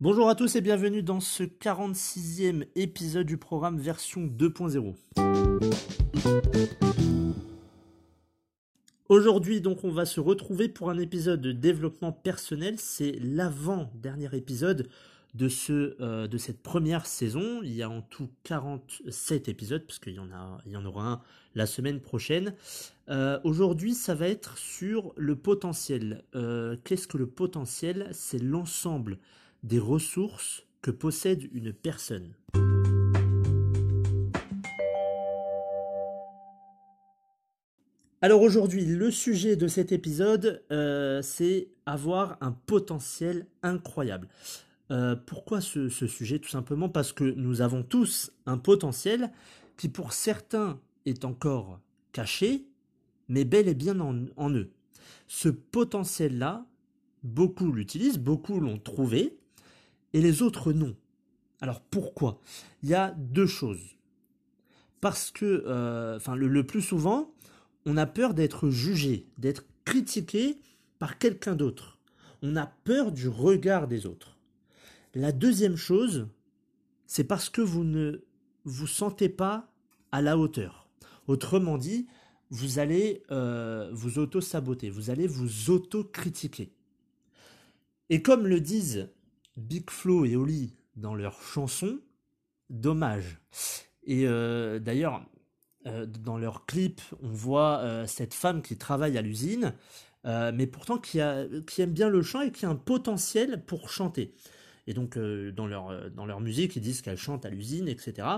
Bonjour à tous et bienvenue dans ce 46e épisode du programme version 2.0. Aujourd'hui donc on va se retrouver pour un épisode de développement personnel, c'est l'avant-dernier épisode de, ce, euh, de cette première saison. Il y a en tout 47 épisodes, parce qu'il y, en il y en aura un la semaine prochaine. Euh, aujourd'hui, ça va être sur le potentiel. Euh, qu'est-ce que le potentiel? C'est l'ensemble des ressources que possède une personne. Alors aujourd'hui, le sujet de cet épisode, c'est avoir un potentiel incroyable. Euh, pourquoi ce, sujet Tout simplement parce que nous avons tous un potentiel qui pour certains est encore caché, mais bel et bien en, eux. Ce potentiel-là, beaucoup l'utilisent, beaucoup l'ont trouvé, et les autres non. Alors pourquoi? Il y a deux choses. Parce que, euh, le, plus souvent, on a peur d'être jugé, d'être critiqué par quelqu'un d'autre. On a peur du regard des autres. La deuxième chose, c'est parce que vous ne vous sentez pas à la hauteur. Autrement dit, vous allez euh, vous auto-saboter, vous allez vous auto-critiquer. Et comme le disent Big Flo et Oli dans leur chanson Dommage. Et euh, d'ailleurs, euh, dans leur clip, on voit cette femme qui travaille à l'usine, mais pourtant qui aime bien le chant et qui a un potentiel pour chanter. Et donc, dans, leur, dans leur musique, ils disent qu'elle chante à l'usine, etc.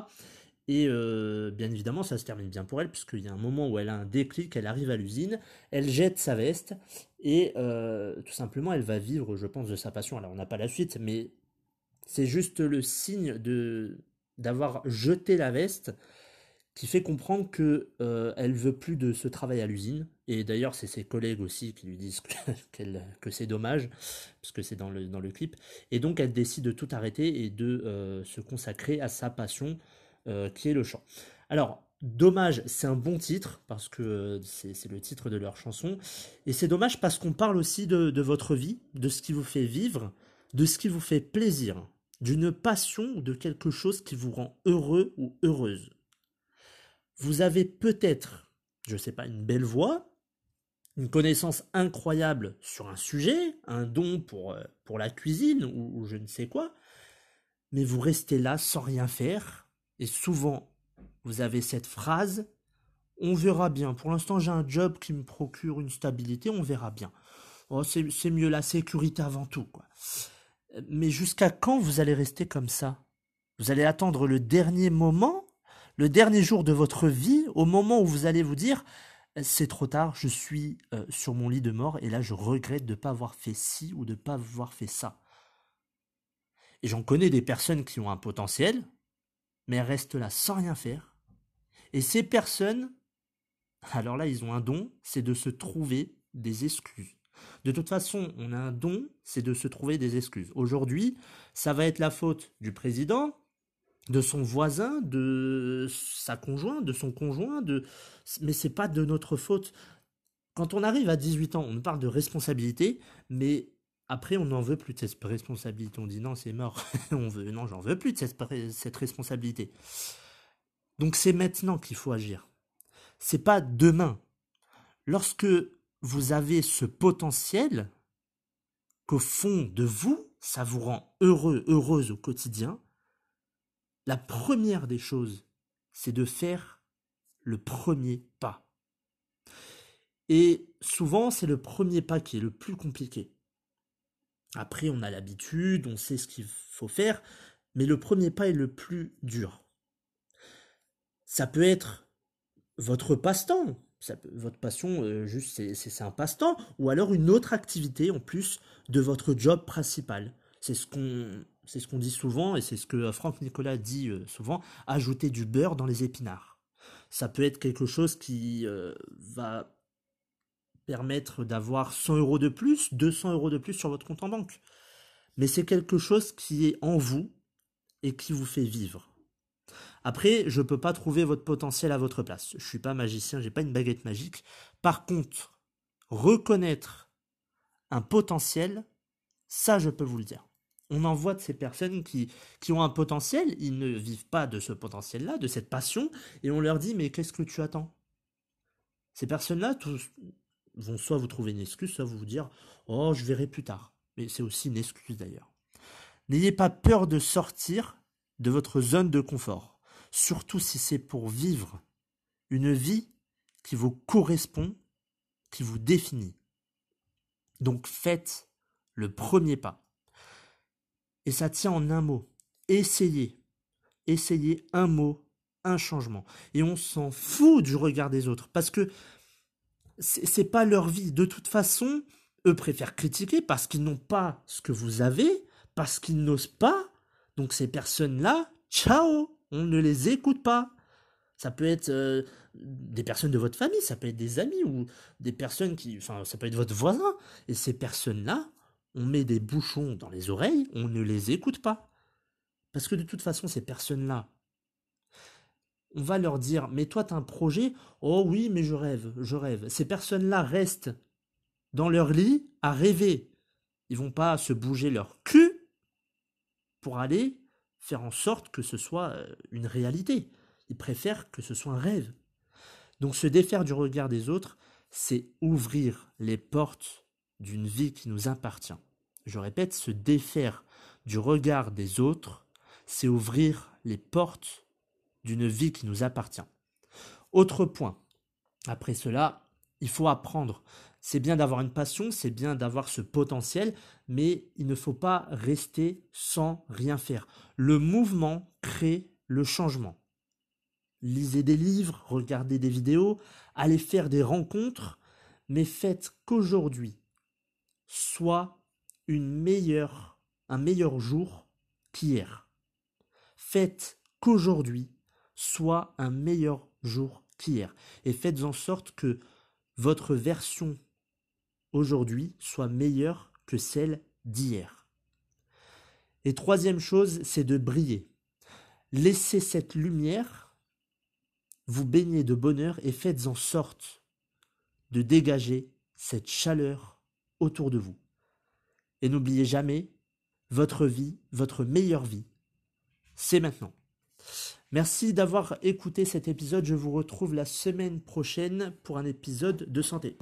Et bien évidemment, ça se termine bien pour elle, puisqu'il y a un moment où elle a un déclic, elle arrive à l'usine, elle jette sa veste, et euh, tout simplement, elle va vivre, je pense, de sa passion. Alors, on n'a pas la suite, mais c'est juste le signe de d'avoir jeté la veste qui fait comprendre que euh, elle veut plus de ce travail à l'usine. Et d'ailleurs, c'est ses collègues aussi qui lui disent que, c'est dommage, parce que c'est dans le, dans le clip. Et donc, elle décide de tout arrêter et de euh, se consacrer à sa passion, euh, qui est le chant. Alors, Dommage, c'est un bon titre, parce que euh, c'est le titre de leur chanson. Et c'est dommage parce qu'on parle aussi de, votre vie, de ce qui vous fait vivre, de ce qui vous fait plaisir, d'une passion ou de quelque chose qui vous rend heureux ou heureuse. Vous avez peut-être, je ne sais pas, une belle voix, une connaissance incroyable sur un sujet, un don pour, euh, pour la cuisine ou je ne sais quoi, mais vous restez là sans rien faire, et souvent vous avez cette phrase on verra bien. Pour l'instant, j'ai un job qui me procure une stabilité, on verra bien. Oh, c'est mieux la sécurité avant tout. Mais jusqu'à quand vous allez rester comme ça? Vous allez attendre le dernier moment, le dernier jour de votre vie, au moment où vous allez vous dire c'est trop tard, je suis euh, sur mon lit de mort et là je regrette de ne pas avoir fait ci ou de ne pas avoir fait ça. Et j'en connais des personnes qui ont un potentiel, mais restent là sans rien faire, et ces personnes, alors là, ils ont un don, c'est de se trouver des excuses. De toute façon, on a un don, c'est de se trouver des excuses. Aujourd'hui, ça va être la faute du président, de son voisin, de sa conjointe, de son conjoint, de mais c'est pas de notre faute. Quand on arrive à 18 ans, on parle de responsabilité, mais après on n'en veut plus de cette responsabilité. On dit non, c'est mort. on veut non, j'en veux plus de cette, responsabilité. Donc c'est maintenant qu'il faut agir. C'est pas demain. Lorsque vous avez ce potentiel, qu'au fond de vous, ça vous rend heureux, heureuse au quotidien, la première des choses, c'est de faire le premier pas. Et souvent, c'est le premier pas qui est le plus compliqué. Après, on a l'habitude, on sait ce qu'il faut faire, mais le premier pas est le plus dur. Ça peut être votre passe-temps. votre passion, euh, juste, c'est un passe-temps, ou alors une autre activité en plus de votre job principal. C'est ce qu'on c'est ce qu'on dit souvent, et c'est ce que Franck Nicolas dit euh, souvent, ajouter du beurre dans les épinards. Ça peut être quelque chose qui euh, va permettre d'avoir 100 euros de plus, 200 euros de plus sur votre compte en banque. Mais c'est quelque chose qui est en vous et qui vous fait vivre. Après, je ne peux pas trouver votre potentiel à votre place. Je ne suis pas magicien, j'ai pas une baguette magique. Par contre, reconnaître un potentiel, ça je peux vous le dire. On en voit de ces personnes qui, qui ont un potentiel, ils ne vivent pas de ce potentiel-là, de cette passion, et on leur dit mais qu'est-ce que tu attends? Ces personnes-là vont soit vous trouver une excuse, soit vous dire oh je verrai plus tard. Mais c'est aussi une excuse d'ailleurs. N'ayez pas peur de sortir de votre zone de confort, surtout si c'est pour vivre une vie qui vous correspond, qui vous définit. Donc faites le premier pas. Et ça tient en un mot. Essayez. Essayez un mot, un changement. Et on s'en fout du regard des autres. Parce que c'est pas leur vie. De toute façon, eux préfèrent critiquer parce qu'ils n'ont pas ce que vous avez, parce qu'ils n'osent pas. Donc ces personnes-là, ciao, on ne les écoute pas. Ça peut être euh, des personnes de votre famille, ça peut être des amis ou des personnes qui, enfin, ça peut être votre voisin. Et ces personnes-là, on met des bouchons dans les oreilles, on ne les écoute pas. Parce que de toute façon, ces personnes-là, on va leur dire, mais toi, tu as un projet? Oh oui, mais je rêve, je rêve. Ces personnes-là restent dans leur lit à rêver. Ils vont pas se bouger leur cul pour aller faire en sorte que ce soit euh, une réalité. Ils préfèrent que ce soit un rêve. Donc se défaire du regard des autres, c'est ouvrir les portes d'une vie qui nous appartient. Je répète, se défaire du regard des autres, c'est ouvrir les portes d'une vie qui nous appartient. Autre point, après cela, il faut apprendre. C'est bien d'avoir une passion, c'est bien d'avoir ce potentiel, mais il ne faut pas rester sans rien faire. Le mouvement crée le changement. Lisez des livres, regardez des vidéos, allez faire des rencontres, mais faites qu'aujourd'hui, soit une meilleure, un meilleur jour qu'hier. Faites qu'aujourd'hui soit un meilleur jour qu'hier. Et faites en sorte que votre version aujourd'hui soit meilleure que celle d'hier. Et troisième chose, c'est de briller. Laissez cette lumière vous baigner de bonheur et faites en sorte de dégager cette chaleur autour de vous. Et n'oubliez jamais, votre vie, votre meilleure vie, c'est maintenant. Merci d'avoir écouté cet épisode. Je vous retrouve la semaine prochaine pour un épisode de santé.